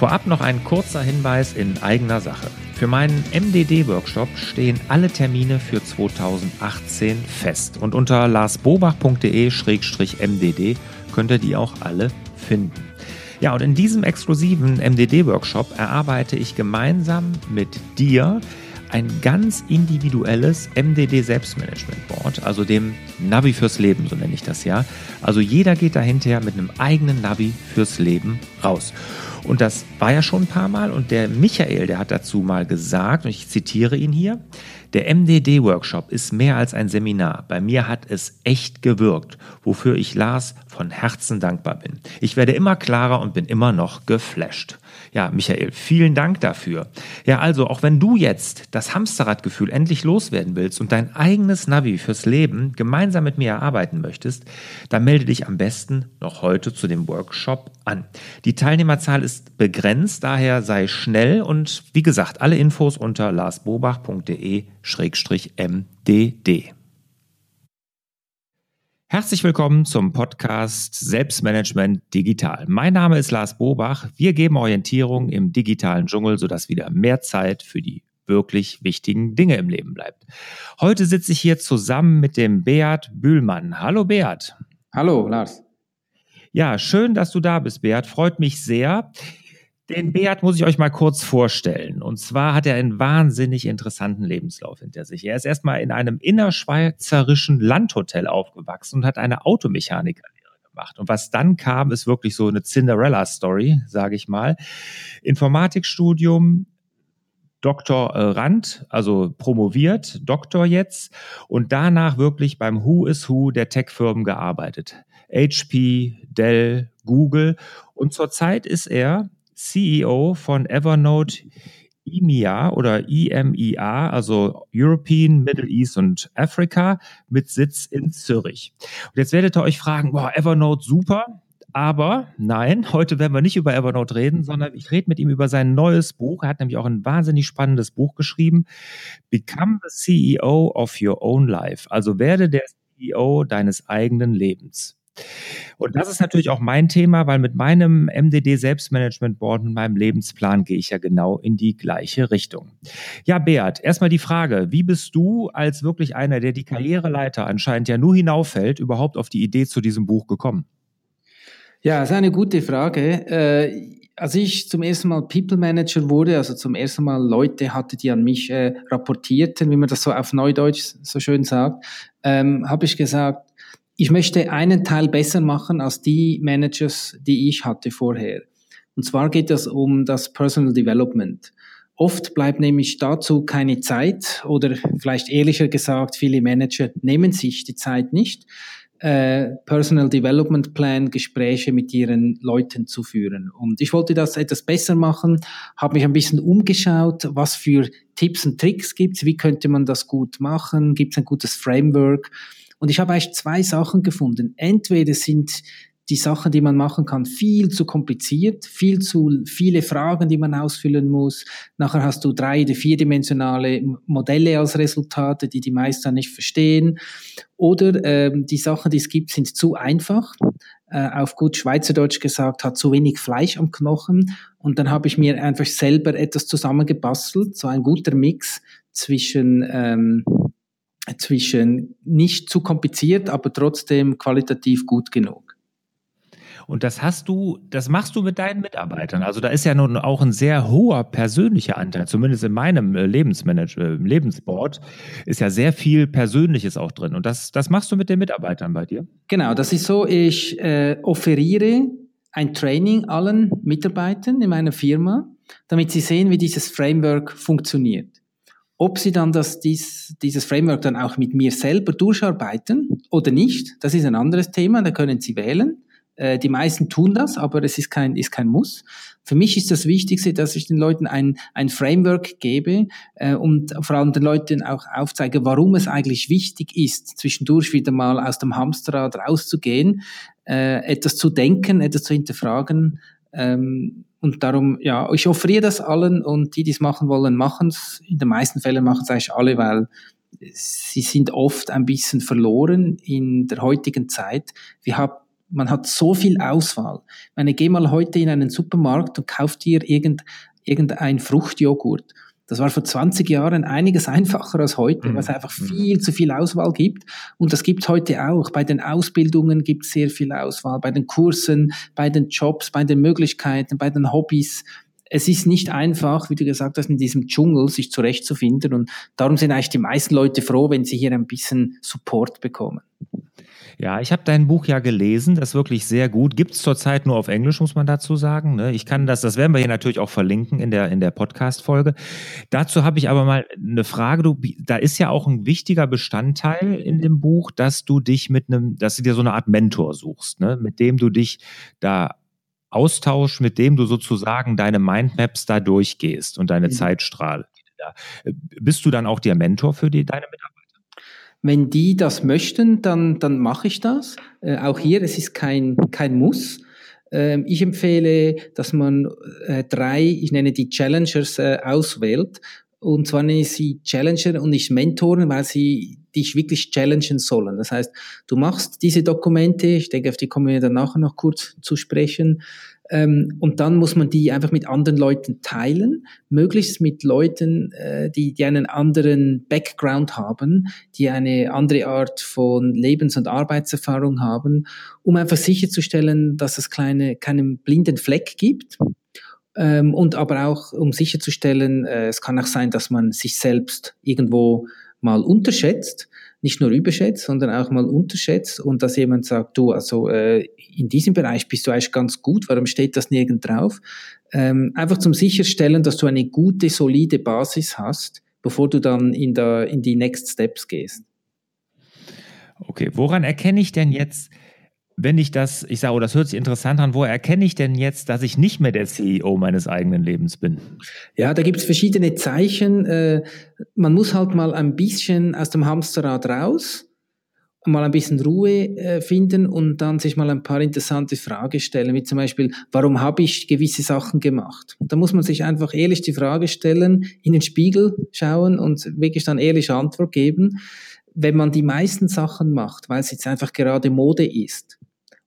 Vorab noch ein kurzer Hinweis in eigener Sache. Für meinen MDD-Workshop stehen alle Termine für 2018 fest und unter larsbobach.de-mdd könnt ihr die auch alle finden. Ja, und in diesem exklusiven MDD-Workshop erarbeite ich gemeinsam mit dir ein ganz individuelles MDD Selbstmanagement Board, also dem Navi fürs Leben, so nenne ich das ja. Also jeder geht dahinter mit einem eigenen Navi fürs Leben raus. Und das war ja schon ein paar Mal und der Michael, der hat dazu mal gesagt, und ich zitiere ihn hier, der MDD-Workshop ist mehr als ein Seminar. Bei mir hat es echt gewirkt, wofür ich Lars von Herzen dankbar bin. Ich werde immer klarer und bin immer noch geflasht. Ja, Michael, vielen Dank dafür. Ja, also, auch wenn du jetzt das Hamsterradgefühl endlich loswerden willst und dein eigenes Navi fürs Leben gemeinsam mit mir erarbeiten möchtest, dann melde dich am besten noch heute zu dem Workshop an. Die Teilnehmerzahl ist begrenzt, daher sei schnell und wie gesagt, alle Infos unter larsbobach.de-mdd. Herzlich willkommen zum Podcast Selbstmanagement Digital. Mein Name ist Lars Bobach. Wir geben Orientierung im digitalen Dschungel, sodass wieder mehr Zeit für die wirklich wichtigen Dinge im Leben bleibt. Heute sitze ich hier zusammen mit dem Beat Bühlmann. Hallo Beat. Hallo Lars. Ja, schön, dass du da bist, Beat. Freut mich sehr. Den Beat muss ich euch mal kurz vorstellen. Und zwar hat er einen wahnsinnig interessanten Lebenslauf hinter sich. Er ist erstmal in einem innerschweizerischen Landhotel aufgewachsen und hat eine Automechanikerlehre gemacht. Und was dann kam, ist wirklich so eine Cinderella-Story, sage ich mal. Informatikstudium, Dr. Äh, Rand, also promoviert, Doktor jetzt und danach wirklich beim Who is Who der Tech-Firmen gearbeitet. HP, Dell, Google und zurzeit ist er CEO von Evernote EMEA oder EMEA, also European, Middle East und Africa, mit Sitz in Zürich. Und jetzt werdet ihr euch fragen, boah, Evernote super. Aber nein, heute werden wir nicht über Evernote reden, sondern ich rede mit ihm über sein neues Buch. Er hat nämlich auch ein wahnsinnig spannendes Buch geschrieben. Become the CEO of your own life. Also werde der CEO deines eigenen Lebens. Und das ist natürlich auch mein Thema, weil mit meinem MDD Selbstmanagement Board und meinem Lebensplan gehe ich ja genau in die gleiche Richtung. Ja, Beat, erstmal die Frage, wie bist du als wirklich einer, der die Karriereleiter anscheinend ja nur hinauffällt, überhaupt auf die Idee zu diesem Buch gekommen? Ja, das ist eine gute Frage. Äh, als ich zum ersten Mal People Manager wurde, also zum ersten Mal Leute hatte, die an mich äh, rapportierten, wie man das so auf Neudeutsch so schön sagt, ähm, habe ich gesagt, ich möchte einen Teil besser machen als die Managers, die ich hatte vorher. Und zwar geht es um das Personal Development. Oft bleibt nämlich dazu keine Zeit oder vielleicht ehrlicher gesagt, viele Manager nehmen sich die Zeit nicht, äh, Personal Development Plan Gespräche mit ihren Leuten zu führen. Und ich wollte das etwas besser machen, habe mich ein bisschen umgeschaut, was für Tipps und Tricks gibt wie könnte man das gut machen, gibt es ein gutes Framework und ich habe eigentlich zwei Sachen gefunden. Entweder sind die Sachen, die man machen kann, viel zu kompliziert, viel zu viele Fragen, die man ausfüllen muss. Nachher hast du drei- oder vierdimensionale Modelle als Resultate, die die meisten nicht verstehen. Oder ähm, die Sachen, die es gibt, sind zu einfach. Äh, auf gut Schweizerdeutsch gesagt, hat zu wenig Fleisch am Knochen. Und dann habe ich mir einfach selber etwas zusammengebastelt, so ein guter Mix zwischen ähm, zwischen nicht zu kompliziert, aber trotzdem qualitativ gut genug. Und das hast du, das machst du mit deinen Mitarbeitern. Also da ist ja nun auch ein sehr hoher persönlicher Anteil, zumindest in meinem äh, Lebensmanager, äh, Lebensboard ist ja sehr viel Persönliches auch drin. Und das, das machst du mit den Mitarbeitern bei dir? Genau, das ist so, ich äh, offeriere ein Training allen Mitarbeitern in meiner Firma, damit sie sehen, wie dieses Framework funktioniert. Ob sie dann das, dies, dieses Framework dann auch mit mir selber durcharbeiten oder nicht, das ist ein anderes Thema, da können sie wählen. Äh, die meisten tun das, aber es ist kein, ist kein Muss. Für mich ist das Wichtigste, dass ich den Leuten ein, ein Framework gebe äh, und vor allem den Leuten auch aufzeige, warum es eigentlich wichtig ist, zwischendurch wieder mal aus dem Hamsterrad rauszugehen, äh, etwas zu denken, etwas zu hinterfragen. Ähm, und darum, ja, ich offeriere das allen und die, die es machen wollen, machen es. In den meisten Fällen machen es eigentlich alle, weil sie sind oft ein bisschen verloren in der heutigen Zeit. Wir, hab, Man hat so viel Auswahl. Ich meine, geh mal heute in einen Supermarkt und kauf dir irgend, irgendein Fruchtjoghurt. Das war vor 20 Jahren einiges einfacher als heute, mhm. weil es einfach mhm. viel zu viel Auswahl gibt. Und das gibt es heute auch. Bei den Ausbildungen gibt es sehr viel Auswahl, bei den Kursen, bei den Jobs, bei den Möglichkeiten, bei den Hobbys. Es ist nicht einfach, wie du gesagt hast, in diesem Dschungel sich zurechtzufinden. Und darum sind eigentlich die meisten Leute froh, wenn sie hier ein bisschen Support bekommen. Ja, ich habe dein Buch ja gelesen, das ist wirklich sehr gut. Gibt es zurzeit nur auf Englisch, muss man dazu sagen. Ne? Ich kann das, das werden wir hier natürlich auch verlinken in der, in der Podcast-Folge. Dazu habe ich aber mal eine Frage. Du, da ist ja auch ein wichtiger Bestandteil in dem Buch, dass du dich mit einem, dass du dir so eine Art Mentor suchst, ne? mit dem du dich da austauschst, mit dem du sozusagen deine Mindmaps da durchgehst und deine mhm. Zeitstrahle. Bist du dann auch der Mentor für die, deine Mitarbeiter? Wenn die das möchten, dann, dann mache ich das. Äh, auch hier, es ist kein, kein Muss. Ähm, ich empfehle, dass man äh, drei, ich nenne die Challengers, äh, auswählt. Und zwar nenne ich sie Challenger und nicht Mentoren, weil sie dich wirklich challengen sollen. Das heißt, du machst diese Dokumente, ich denke, auf die kommen wir dann nachher noch kurz zu sprechen, ähm, und dann muss man die einfach mit anderen Leuten teilen, möglichst mit Leuten, äh, die, die einen anderen Background haben, die eine andere Art von Lebens- und Arbeitserfahrung haben, um einfach sicherzustellen, dass es kleine, keinen blinden Fleck gibt. Ähm, und aber auch, um sicherzustellen, äh, es kann auch sein, dass man sich selbst irgendwo mal unterschätzt nicht nur überschätzt, sondern auch mal unterschätzt und dass jemand sagt, du, also äh, in diesem Bereich bist du eigentlich ganz gut, warum steht das nirgend drauf? Ähm, einfach zum sicherstellen, dass du eine gute, solide Basis hast, bevor du dann in, der, in die Next Steps gehst. Okay, woran erkenne ich denn jetzt, wenn ich das, ich sage, oh, das hört sich interessant an, wo erkenne ich denn jetzt, dass ich nicht mehr der CEO meines eigenen Lebens bin? Ja, da gibt es verschiedene Zeichen. Äh, man muss halt mal ein bisschen aus dem Hamsterrad raus mal ein bisschen Ruhe äh, finden und dann sich mal ein paar interessante Fragen stellen, wie zum Beispiel, warum habe ich gewisse Sachen gemacht? Und da muss man sich einfach ehrlich die Frage stellen, in den Spiegel schauen und wirklich dann ehrliche Antwort geben. Wenn man die meisten Sachen macht, weil es jetzt einfach gerade Mode ist,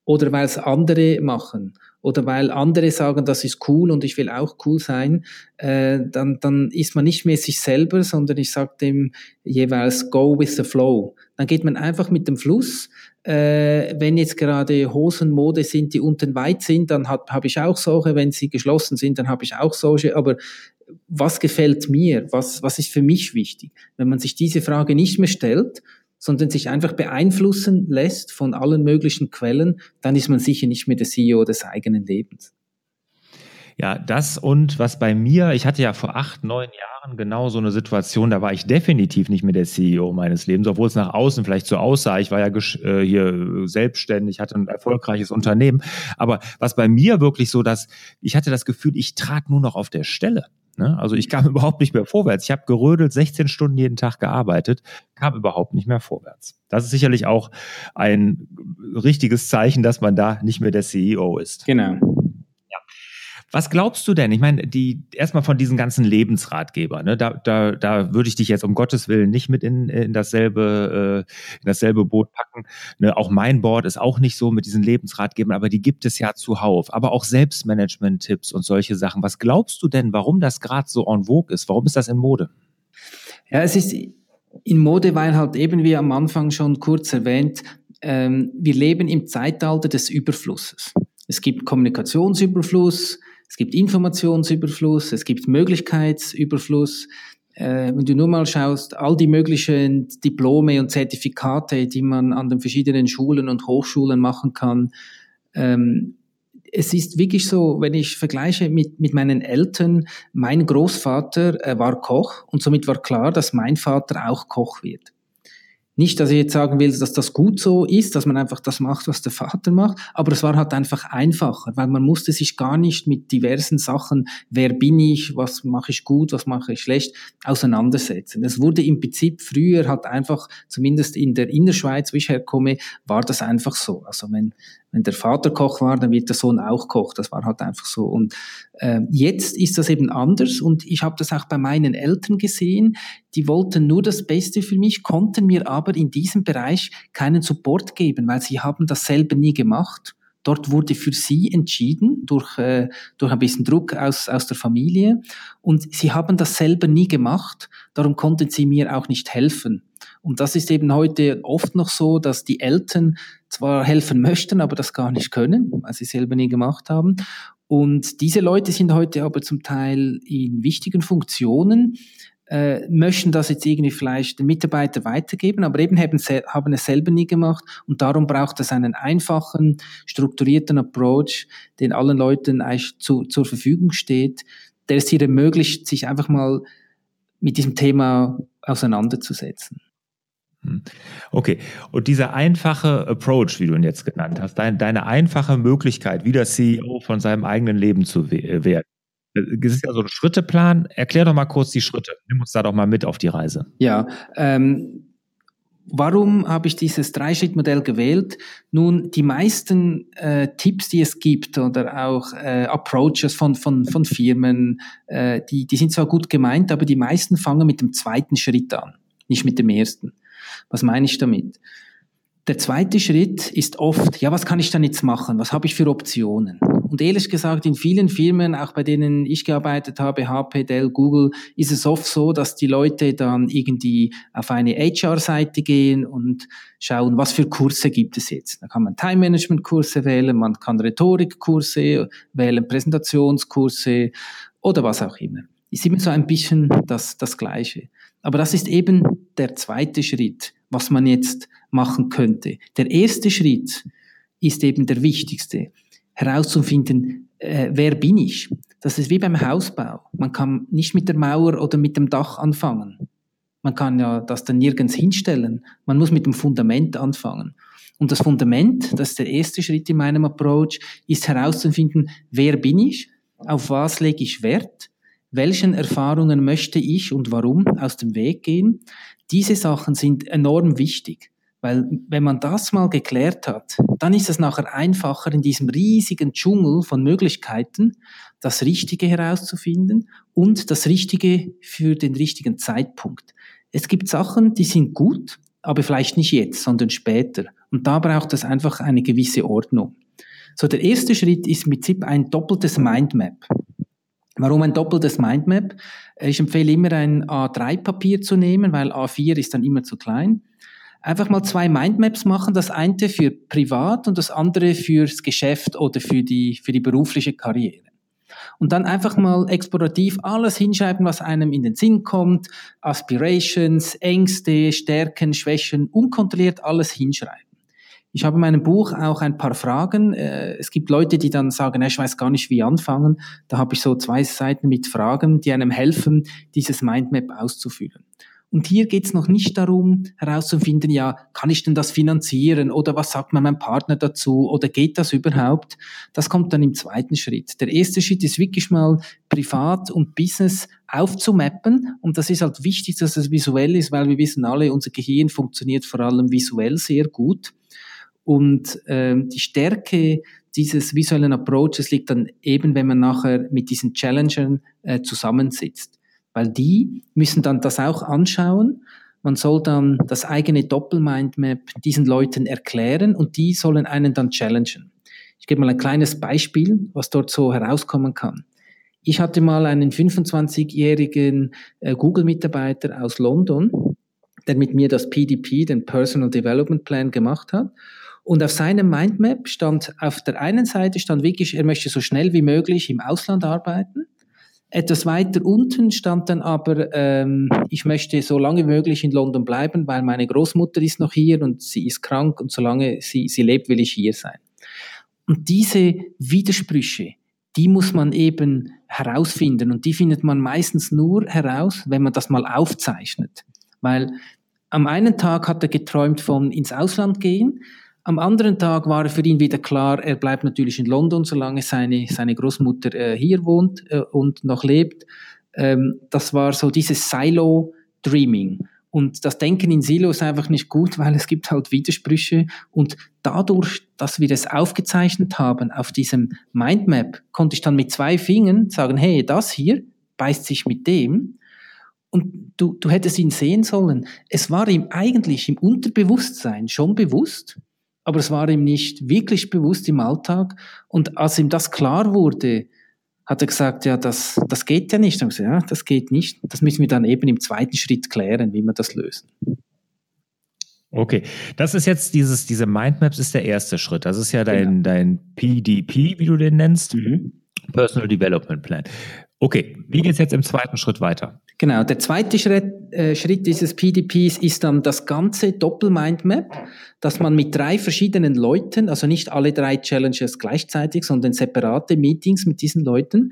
oder weil es andere machen oder weil andere sagen, das ist cool und ich will auch cool sein, äh, dann, dann ist man nicht mehr sich selber, sondern ich sage dem jeweils go with the flow. Dann geht man einfach mit dem Fluss. Äh, wenn jetzt gerade Hosenmode sind, die unten weit sind, dann habe hab ich auch solche. Wenn sie geschlossen sind, dann habe ich auch solche. Aber was gefällt mir? Was, was ist für mich wichtig? Wenn man sich diese Frage nicht mehr stellt, sondern sich einfach beeinflussen lässt von allen möglichen Quellen, dann ist man sicher nicht mehr der CEO des eigenen Lebens. Ja, das und was bei mir, ich hatte ja vor acht, neun Jahren genau so eine Situation, da war ich definitiv nicht mehr der CEO meines Lebens, obwohl es nach außen vielleicht so aussah. Ich war ja äh, hier selbstständig, hatte ein erfolgreiches Unternehmen. Aber was bei mir wirklich so, dass ich hatte das Gefühl, ich trat nur noch auf der Stelle. Ne? Also ich kam überhaupt nicht mehr vorwärts. Ich habe gerödelt, 16 Stunden jeden Tag gearbeitet, kam überhaupt nicht mehr vorwärts. Das ist sicherlich auch ein richtiges Zeichen, dass man da nicht mehr der CEO ist. Genau. Was glaubst du denn? Ich meine, die erstmal von diesen ganzen Lebensratgebern, ne, da, da, da würde ich dich jetzt um Gottes Willen nicht mit in, in dasselbe, äh, in dasselbe Boot packen. Ne, auch mein Board ist auch nicht so mit diesen Lebensratgebern, aber die gibt es ja zuhauf. Aber auch Selbstmanagement-Tipps und solche Sachen. Was glaubst du denn, warum das gerade so en vogue ist? Warum ist das in Mode? Ja, es ist in Mode, weil halt eben wie am Anfang schon kurz erwähnt, ähm, wir leben im Zeitalter des Überflusses. Es gibt Kommunikationsüberfluss, es gibt Informationsüberfluss, es gibt Möglichkeitsüberfluss. Äh, wenn du nur mal schaust, all die möglichen Diplome und Zertifikate, die man an den verschiedenen Schulen und Hochschulen machen kann, ähm, es ist wirklich so, wenn ich vergleiche mit, mit meinen Eltern, mein Großvater äh, war Koch und somit war klar, dass mein Vater auch Koch wird. Nicht, dass ich jetzt sagen will, dass das gut so ist, dass man einfach das macht, was der Vater macht, aber es war halt einfach einfacher, weil man musste sich gar nicht mit diversen Sachen, wer bin ich, was mache ich gut, was mache ich schlecht, auseinandersetzen. Es wurde im Prinzip früher halt einfach, zumindest in der Innerschweiz, wo ich herkomme, war das einfach so. Also wenn wenn der Vater Koch war, dann wird der Sohn auch Koch. Das war halt einfach so. Und äh, jetzt ist das eben anders und ich habe das auch bei meinen Eltern gesehen. Die wollten nur das Beste für mich, konnten mir aber in diesem Bereich keinen Support geben, weil sie haben das selber nie gemacht. Dort wurde für sie entschieden, durch, äh, durch ein bisschen Druck aus, aus der Familie. Und sie haben das selber nie gemacht, darum konnten sie mir auch nicht helfen. Und das ist eben heute oft noch so, dass die Eltern zwar helfen möchten, aber das gar nicht können, weil sie selber nie gemacht haben. Und diese Leute sind heute aber zum Teil in wichtigen Funktionen, äh, möchten das jetzt irgendwie vielleicht den Mitarbeiter weitergeben, aber eben haben, haben es selber nie gemacht und darum braucht es einen einfachen, strukturierten Approach, den allen Leuten eigentlich zu, zur Verfügung steht, der es hier ermöglicht, sich einfach mal mit diesem Thema auseinanderzusetzen. Hm. Okay, und dieser einfache Approach, wie du ihn jetzt genannt hast, dein, deine einfache Möglichkeit, wieder CEO von seinem eigenen Leben zu äh, werden, es ist ja so ein Schritteplan. Erklär doch mal kurz die Schritte. Nimm uns da doch mal mit auf die Reise. Ja, ähm, Warum habe ich dieses Dreischrittmodell gewählt? Nun, die meisten äh, Tipps, die es gibt oder auch äh, Approaches von, von, von Firmen, äh, die, die sind zwar gut gemeint, aber die meisten fangen mit dem zweiten Schritt an, nicht mit dem ersten. Was meine ich damit? Der zweite Schritt ist oft, ja, was kann ich dann jetzt machen? Was habe ich für Optionen? Und ehrlich gesagt, in vielen Firmen, auch bei denen ich gearbeitet habe, HP, Dell, Google, ist es oft so, dass die Leute dann irgendwie auf eine HR-Seite gehen und schauen, was für Kurse gibt es jetzt. Da kann man Time-Management-Kurse wählen, man kann Rhetorik-Kurse wählen, Präsentationskurse oder was auch immer. Ist immer so ein bisschen das, das Gleiche. Aber das ist eben der zweite Schritt, was man jetzt machen könnte. Der erste Schritt ist eben der wichtigste, herauszufinden, äh, wer bin ich. Das ist wie beim Hausbau. Man kann nicht mit der Mauer oder mit dem Dach anfangen. Man kann ja das dann nirgends hinstellen. Man muss mit dem Fundament anfangen. Und das Fundament, das ist der erste Schritt in meinem Approach, ist herauszufinden, wer bin ich, auf was lege ich Wert, welchen Erfahrungen möchte ich und warum aus dem Weg gehen. Diese Sachen sind enorm wichtig, weil wenn man das mal geklärt hat, dann ist es nachher einfacher in diesem riesigen Dschungel von Möglichkeiten, das Richtige herauszufinden und das Richtige für den richtigen Zeitpunkt. Es gibt Sachen, die sind gut, aber vielleicht nicht jetzt, sondern später. Und da braucht es einfach eine gewisse Ordnung. So, der erste Schritt ist im Prinzip ein doppeltes Mindmap. Warum ein doppeltes Mindmap? Ich empfehle immer ein A3-Papier zu nehmen, weil A4 ist dann immer zu klein. Einfach mal zwei Mindmaps machen, das eine für privat und das andere fürs Geschäft oder für die, für die berufliche Karriere. Und dann einfach mal explorativ alles hinschreiben, was einem in den Sinn kommt, Aspirations, Ängste, Stärken, Schwächen, unkontrolliert alles hinschreiben. Ich habe in meinem Buch auch ein paar Fragen. Äh, es gibt Leute, die dann sagen, ich weiß gar nicht, wie anfangen. Da habe ich so zwei Seiten mit Fragen, die einem helfen, dieses Mindmap auszufüllen. Und hier geht es noch nicht darum, herauszufinden, ja, kann ich denn das finanzieren oder was sagt mein Partner dazu oder geht das überhaupt? Das kommt dann im zweiten Schritt. Der erste Schritt ist wirklich mal privat und Business aufzumappen und das ist halt wichtig, dass es visuell ist, weil wir wissen alle, unser Gehirn funktioniert vor allem visuell sehr gut. Und ähm, die Stärke dieses visuellen Approaches liegt dann eben, wenn man nachher mit diesen Challengern äh, zusammensitzt. Weil die müssen dann das auch anschauen. Man soll dann das eigene Doppelmindmap diesen Leuten erklären und die sollen einen dann challengen. Ich gebe mal ein kleines Beispiel, was dort so herauskommen kann. Ich hatte mal einen 25-jährigen äh, Google-Mitarbeiter aus London, der mit mir das PDP, den Personal Development Plan, gemacht hat. Und auf seinem Mindmap stand auf der einen Seite stand wirklich, er möchte so schnell wie möglich im Ausland arbeiten. Etwas weiter unten stand dann aber, ähm, ich möchte so lange wie möglich in London bleiben, weil meine Großmutter ist noch hier und sie ist krank und solange sie, sie lebt, will ich hier sein. Und diese Widersprüche, die muss man eben herausfinden und die findet man meistens nur heraus, wenn man das mal aufzeichnet. Weil am einen Tag hat er geträumt von ins Ausland gehen am anderen Tag war für ihn wieder klar, er bleibt natürlich in London, solange seine, seine Großmutter äh, hier wohnt äh, und noch lebt. Ähm, das war so dieses Silo-Dreaming. Und das Denken in Silo ist einfach nicht gut, weil es gibt halt Widersprüche. Und dadurch, dass wir das aufgezeichnet haben auf diesem Mindmap, konnte ich dann mit zwei Fingern sagen, hey, das hier beißt sich mit dem. Und du, du hättest ihn sehen sollen. Es war ihm eigentlich im Unterbewusstsein schon bewusst, aber es war ihm nicht wirklich bewusst im Alltag. Und als ihm das klar wurde, hat er gesagt, ja, das, das geht ja nicht. Und gesagt, ja, das geht nicht. Das müssen wir dann eben im zweiten Schritt klären, wie wir das lösen. Okay, das ist jetzt dieses, diese Mindmaps ist der erste Schritt. Das ist ja dein, genau. dein PDP, wie du den nennst. Mhm. Personal Development Plan. Okay, wie geht es jetzt im zweiten Schritt weiter? Genau, der zweite Schritt, äh, Schritt dieses PDPs ist dann das ganze Doppel-Mindmap, dass man mit drei verschiedenen Leuten, also nicht alle drei Challenges gleichzeitig, sondern separate Meetings mit diesen Leuten,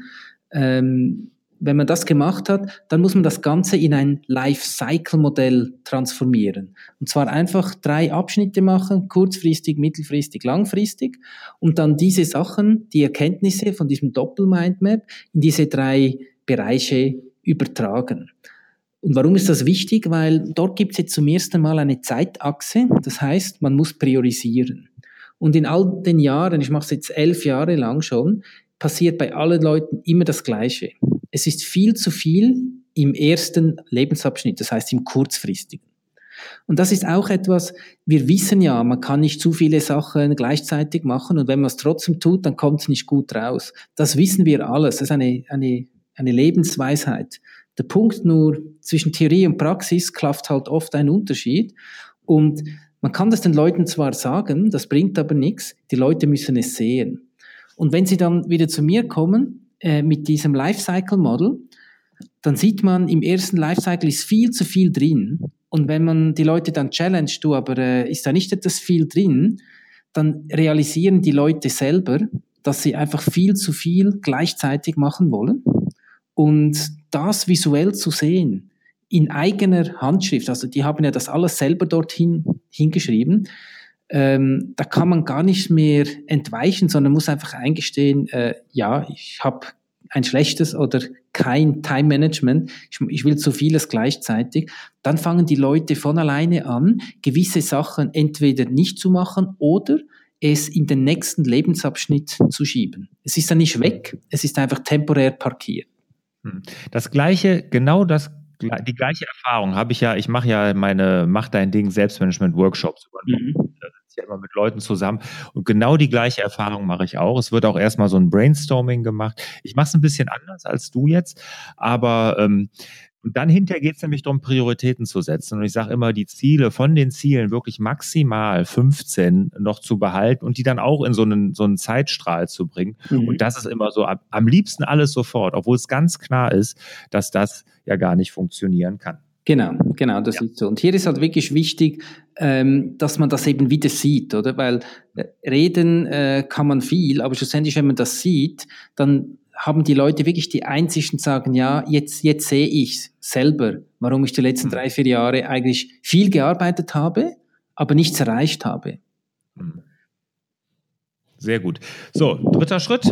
ähm, wenn man das gemacht hat, dann muss man das Ganze in ein Life-Cycle-Modell transformieren. Und zwar einfach drei Abschnitte machen, kurzfristig, mittelfristig, langfristig, und dann diese Sachen, die Erkenntnisse von diesem Doppel-Mindmap in diese drei Bereiche übertragen. Und warum ist das wichtig? Weil dort gibt es jetzt zum ersten Mal eine Zeitachse, das heißt, man muss priorisieren. Und in all den Jahren, ich mache es jetzt elf Jahre lang schon, passiert bei allen Leuten immer das Gleiche es ist viel zu viel im ersten Lebensabschnitt, das heißt im kurzfristigen. Und das ist auch etwas, wir wissen ja, man kann nicht zu viele Sachen gleichzeitig machen und wenn man es trotzdem tut, dann kommt es nicht gut raus. Das wissen wir alles, das ist eine, eine, eine Lebensweisheit. Der Punkt nur, zwischen Theorie und Praxis klafft halt oft ein Unterschied und man kann das den Leuten zwar sagen, das bringt aber nichts, die Leute müssen es sehen. Und wenn sie dann wieder zu mir kommen, äh, mit diesem Lifecycle Model, dann sieht man, im ersten Lifecycle ist viel zu viel drin. Und wenn man die Leute dann challenge, du, aber äh, ist da nicht etwas viel drin, dann realisieren die Leute selber, dass sie einfach viel zu viel gleichzeitig machen wollen. Und das visuell zu sehen, in eigener Handschrift, also die haben ja das alles selber dorthin hingeschrieben, ähm, da kann man gar nicht mehr entweichen, sondern muss einfach eingestehen, äh, ja, ich habe ein schlechtes oder kein Time Management, ich, ich, will zu vieles gleichzeitig, dann fangen die Leute von alleine an, gewisse Sachen entweder nicht zu machen oder es in den nächsten Lebensabschnitt zu schieben. Es ist dann nicht weg, es ist einfach temporär parkiert. Hm. Das gleiche, genau das die gleiche Erfahrung habe ich ja, ich mache ja meine Mach dein Ding Selbstmanagement Workshops. Mhm ja immer mit Leuten zusammen. Und genau die gleiche Erfahrung mache ich auch. Es wird auch erstmal so ein Brainstorming gemacht. Ich mache es ein bisschen anders als du jetzt, aber ähm, und dann hinterher geht es nämlich darum, Prioritäten zu setzen. Und ich sage immer, die Ziele von den Zielen wirklich maximal 15 noch zu behalten und die dann auch in so einen, so einen Zeitstrahl zu bringen. Mhm. Und das ist immer so am liebsten alles sofort, obwohl es ganz klar ist, dass das ja gar nicht funktionieren kann. Genau, genau, das ja. ist so. Und hier ist halt wirklich wichtig, ähm, dass man das eben wieder sieht, oder? Weil äh, reden äh, kann man viel, aber schlussendlich, wenn man das sieht, dann haben die Leute wirklich die Einsicht und sagen, ja, jetzt, jetzt sehe ich selber, warum ich die letzten mhm. drei, vier Jahre eigentlich viel gearbeitet habe, aber nichts erreicht habe. Mhm. Sehr gut. So, dritter Schritt.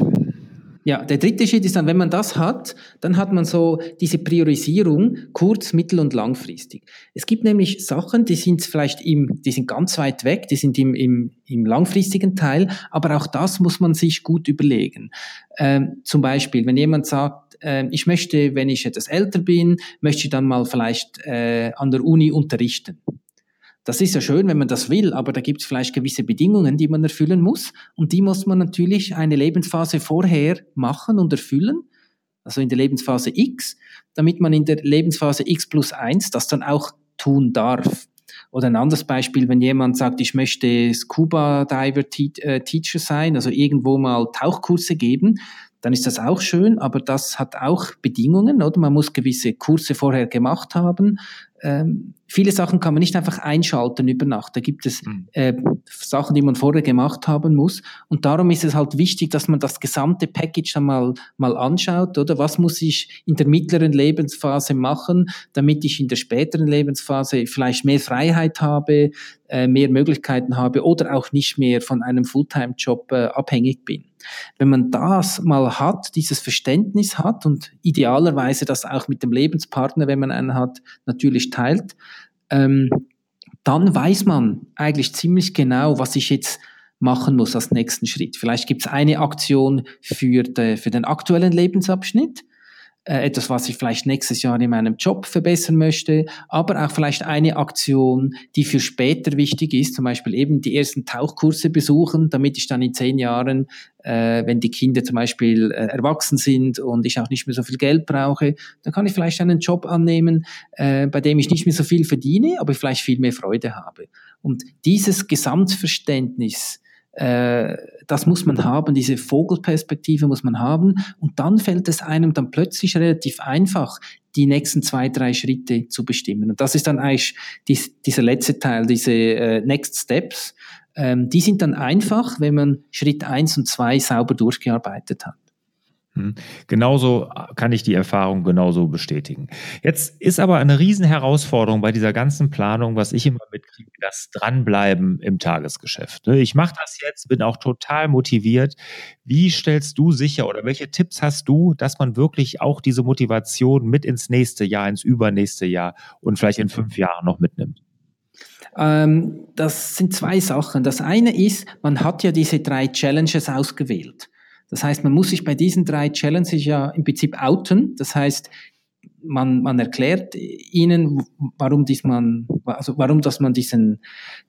Ja, der dritte Schritt ist dann, wenn man das hat, dann hat man so diese Priorisierung kurz-, mittel- und langfristig. Es gibt nämlich Sachen, die sind vielleicht im, die sind ganz weit weg, die sind im, im, im langfristigen Teil, aber auch das muss man sich gut überlegen. Ähm, zum Beispiel, wenn jemand sagt, äh, ich möchte, wenn ich etwas älter bin, möchte ich dann mal vielleicht äh, an der Uni unterrichten. Das ist ja schön, wenn man das will, aber da gibt es vielleicht gewisse Bedingungen, die man erfüllen muss. Und die muss man natürlich eine Lebensphase vorher machen und erfüllen, also in der Lebensphase X, damit man in der Lebensphase X plus 1 das dann auch tun darf. Oder ein anderes Beispiel, wenn jemand sagt, ich möchte Scuba Diver äh, Teacher sein, also irgendwo mal Tauchkurse geben, dann ist das auch schön, aber das hat auch Bedingungen, oder? Man muss gewisse Kurse vorher gemacht haben, ähm, viele Sachen kann man nicht einfach einschalten über Nacht. Da gibt es hm. äh, Sachen, die man vorher gemacht haben muss. Und darum ist es halt wichtig, dass man das gesamte Package einmal mal anschaut, oder? Was muss ich in der mittleren Lebensphase machen, damit ich in der späteren Lebensphase vielleicht mehr Freiheit habe, äh, mehr Möglichkeiten habe oder auch nicht mehr von einem Fulltime-Job äh, abhängig bin. Wenn man das mal hat, dieses Verständnis hat und idealerweise das auch mit dem Lebenspartner, wenn man einen hat, natürlich teilt, ähm, dann weiß man eigentlich ziemlich genau, was ich jetzt machen muss als nächsten Schritt. Vielleicht gibt es eine Aktion für, de, für den aktuellen Lebensabschnitt, äh, etwas, was ich vielleicht nächstes Jahr in meinem Job verbessern möchte, aber auch vielleicht eine Aktion, die für später wichtig ist, zum Beispiel eben die ersten Tauchkurse besuchen, damit ich dann in zehn Jahren, äh, wenn die Kinder zum Beispiel äh, erwachsen sind und ich auch nicht mehr so viel Geld brauche, dann kann ich vielleicht einen Job annehmen, äh, bei dem ich nicht mehr so viel verdiene, aber vielleicht viel mehr Freude habe. Und dieses Gesamtverständnis, äh, das muss man haben, diese Vogelperspektive muss man haben. Und dann fällt es einem dann plötzlich relativ einfach, die nächsten zwei, drei Schritte zu bestimmen. Und das ist dann eigentlich dies, dieser letzte Teil, diese äh, Next Steps. Ähm, die sind dann einfach, wenn man Schritt eins und zwei sauber durchgearbeitet hat. Hm. Genauso kann ich die Erfahrung genauso bestätigen. Jetzt ist aber eine Riesenherausforderung bei dieser ganzen Planung, was ich immer mitkriege, das Dranbleiben im Tagesgeschäft. Ne? Ich mache das jetzt, bin auch total motiviert. Wie stellst du sicher oder welche Tipps hast du, dass man wirklich auch diese Motivation mit ins nächste Jahr, ins übernächste Jahr und vielleicht in fünf Jahren noch mitnimmt? Ähm, das sind zwei Sachen. Das eine ist, man hat ja diese drei Challenges ausgewählt. Das heißt, man muss sich bei diesen drei Challenges ja im Prinzip outen. Das heißt, man, man erklärt ihnen, warum dies man, also warum, dass man diesen,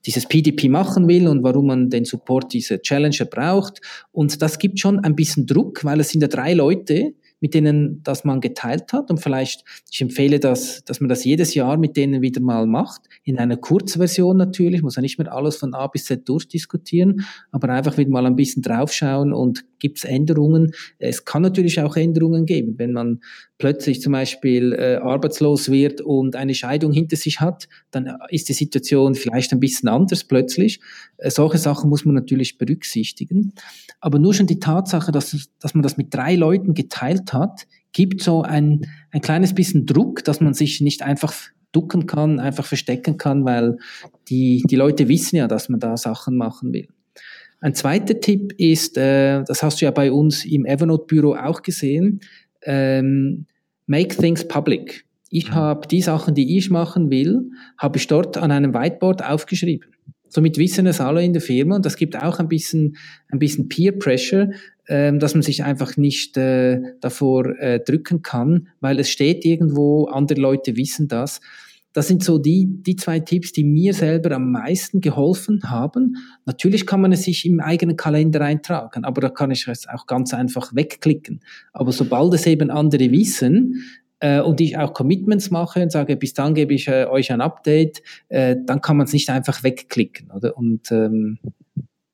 dieses PDP machen will und warum man den Support dieser Challenger braucht. Und das gibt schon ein bisschen Druck, weil es sind ja drei Leute, mit denen das man geteilt hat. Und vielleicht, ich empfehle das, dass man das jedes Jahr mit denen wieder mal macht. In einer Kurzversion natürlich, muss ja nicht mehr alles von A bis Z durchdiskutieren, aber einfach wieder mal ein bisschen draufschauen und gibt es Änderungen. Es kann natürlich auch Änderungen geben, wenn man plötzlich zum Beispiel äh, arbeitslos wird und eine Scheidung hinter sich hat, dann ist die Situation vielleicht ein bisschen anders plötzlich. Äh, solche Sachen muss man natürlich berücksichtigen. Aber nur schon die Tatsache, dass, dass man das mit drei Leuten geteilt hat, gibt so ein, ein kleines bisschen Druck, dass man sich nicht einfach ducken kann, einfach verstecken kann, weil die, die Leute wissen ja, dass man da Sachen machen will. Ein zweiter Tipp ist, äh, das hast du ja bei uns im Evernote-Büro auch gesehen, ähm, make things public. Ich habe die Sachen, die ich machen will, habe ich dort an einem Whiteboard aufgeschrieben. Somit wissen es alle in der Firma und das gibt auch ein bisschen, ein bisschen Peer Pressure, ähm, dass man sich einfach nicht äh, davor äh, drücken kann, weil es steht irgendwo, andere Leute wissen das. Das sind so die, die zwei Tipps, die mir selber am meisten geholfen haben. Natürlich kann man es sich im eigenen Kalender eintragen, aber da kann ich es auch ganz einfach wegklicken. Aber sobald es eben andere wissen, äh, und ich auch Commitments mache und sage, bis dann gebe ich äh, euch ein Update, äh, dann kann man es nicht einfach wegklicken, oder? Und ähm,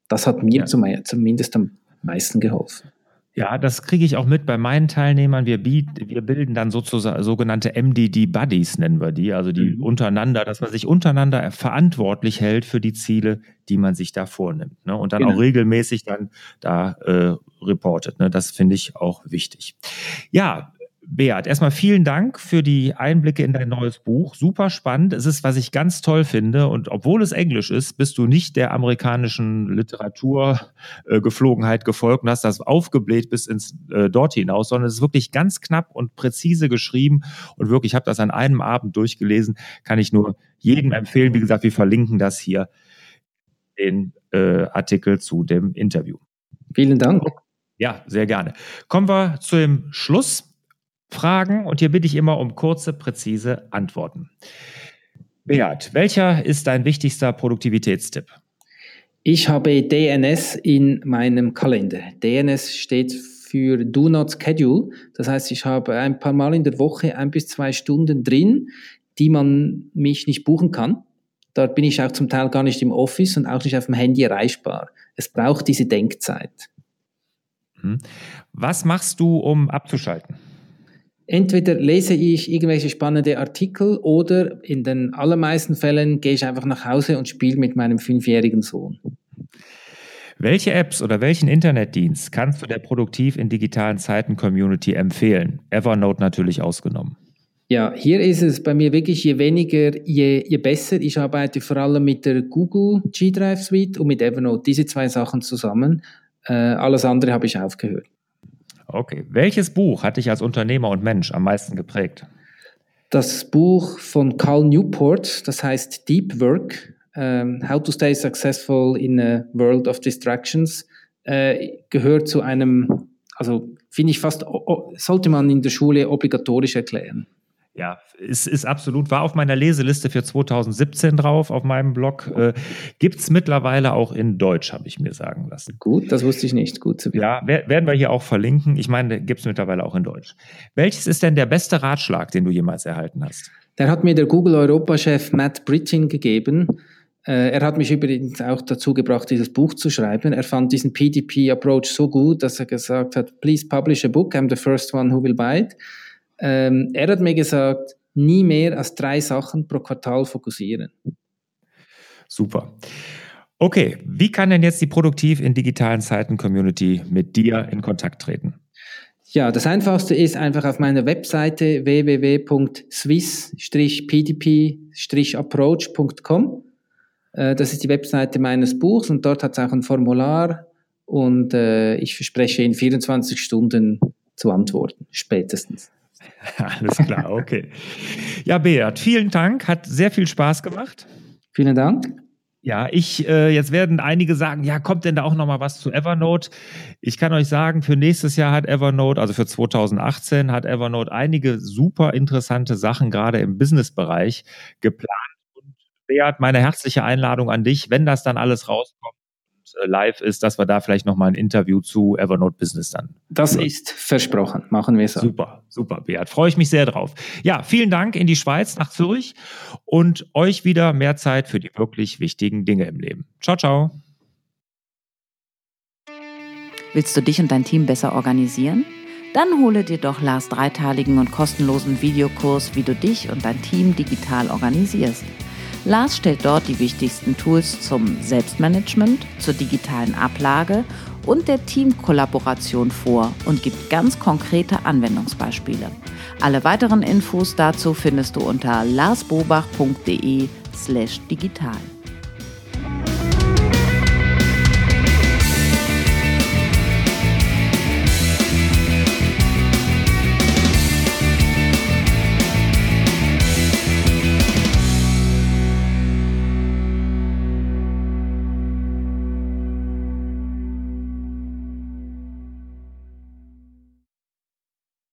das hat mir ja. zum, zumindest am meisten geholfen. Ja, das kriege ich auch mit bei meinen Teilnehmern. Wir, bieten, wir bilden dann sozusagen sogenannte MDD-Buddies, nennen wir die, also die mhm. untereinander, dass man sich untereinander verantwortlich hält für die Ziele, die man sich da vornimmt. Ne? Und dann genau. auch regelmäßig dann da äh, reportet. Ne? Das finde ich auch wichtig. Ja, Beat, erstmal vielen Dank für die Einblicke in dein neues Buch. Super spannend. Es ist, was ich ganz toll finde. Und obwohl es Englisch ist, bist du nicht der amerikanischen Literaturgeflogenheit äh, gefolgt und hast das aufgebläht bis ins äh, dort hinaus, sondern es ist wirklich ganz knapp und präzise geschrieben. Und wirklich, ich habe das an einem Abend durchgelesen. Kann ich nur jedem empfehlen. Wie gesagt, wir verlinken das hier, den äh, Artikel zu dem Interview. Vielen Dank. Ja, sehr gerne. Kommen wir zu dem Schluss. Fragen und hier bitte ich immer um kurze, präzise Antworten. Beat, welcher ist dein wichtigster Produktivitätstipp? Ich habe DNS in meinem Kalender. DNS steht für Do Not Schedule. Das heißt, ich habe ein paar Mal in der Woche ein bis zwei Stunden drin, die man mich nicht buchen kann. Dort bin ich auch zum Teil gar nicht im Office und auch nicht auf dem Handy erreichbar. Es braucht diese Denkzeit. Mhm. Was machst du, um abzuschalten? Entweder lese ich irgendwelche spannende Artikel oder in den allermeisten Fällen gehe ich einfach nach Hause und spiele mit meinem fünfjährigen Sohn. Welche Apps oder welchen Internetdienst kannst du der Produktiv in digitalen Zeiten Community empfehlen? Evernote natürlich ausgenommen. Ja, hier ist es bei mir wirklich je weniger, je, je besser. Ich arbeite vor allem mit der Google G Drive Suite und mit Evernote, diese zwei Sachen zusammen. Äh, alles andere habe ich aufgehört. Okay. Welches Buch hat dich als Unternehmer und Mensch am meisten geprägt? Das Buch von Carl Newport, das heißt Deep Work, um, How to Stay Successful in a World of Distractions, äh, gehört zu einem also finde ich fast, sollte man in der Schule obligatorisch erklären. Ja, ist, ist absolut, war auf meiner Leseliste für 2017 drauf, auf meinem Blog. Äh, Gibt es mittlerweile auch in Deutsch, habe ich mir sagen lassen. Gut, das wusste ich nicht. Gut zu wissen. Ja, werden wir hier auch verlinken. Ich meine, gibt es mittlerweile auch in Deutsch. Welches ist denn der beste Ratschlag, den du jemals erhalten hast? Der hat mir der Google-Europachef Matt Brittin gegeben. Äh, er hat mich übrigens auch dazu gebracht, dieses Buch zu schreiben. Er fand diesen PDP-Approach so gut, dass er gesagt hat, please publish a book, I'm the first one who will buy it. Ähm, er hat mir gesagt, nie mehr als drei Sachen pro Quartal fokussieren. Super. Okay, wie kann denn jetzt die Produktiv in digitalen Zeiten Community mit dir in Kontakt treten? Ja, das einfachste ist einfach auf meiner Webseite www.swiss-pdp-approach.com. Äh, das ist die Webseite meines Buchs und dort hat es auch ein Formular und äh, ich verspreche in 24 Stunden zu antworten, spätestens. Alles klar, okay. Ja, Beat, vielen Dank, hat sehr viel Spaß gemacht. Vielen Dank. Ja, ich, äh, jetzt werden einige sagen, ja, kommt denn da auch noch mal was zu Evernote? Ich kann euch sagen, für nächstes Jahr hat Evernote, also für 2018, hat Evernote einige super interessante Sachen gerade im Businessbereich geplant. Und Beat, meine herzliche Einladung an dich, wenn das dann alles rauskommt, live ist, dass wir da vielleicht nochmal ein Interview zu Evernote Business dann. Das hören. ist versprochen. Machen wir so. Super, super, Beat. Freue ich mich sehr drauf. Ja, vielen Dank in die Schweiz, nach Zürich und euch wieder mehr Zeit für die wirklich wichtigen Dinge im Leben. Ciao, ciao. Willst du dich und dein Team besser organisieren? Dann hole dir doch Lars dreiteiligen und kostenlosen Videokurs, wie du dich und dein Team digital organisierst. Lars stellt dort die wichtigsten Tools zum Selbstmanagement, zur digitalen Ablage und der Teamkollaboration vor und gibt ganz konkrete Anwendungsbeispiele. Alle weiteren Infos dazu findest du unter larsbobach.de slash digital.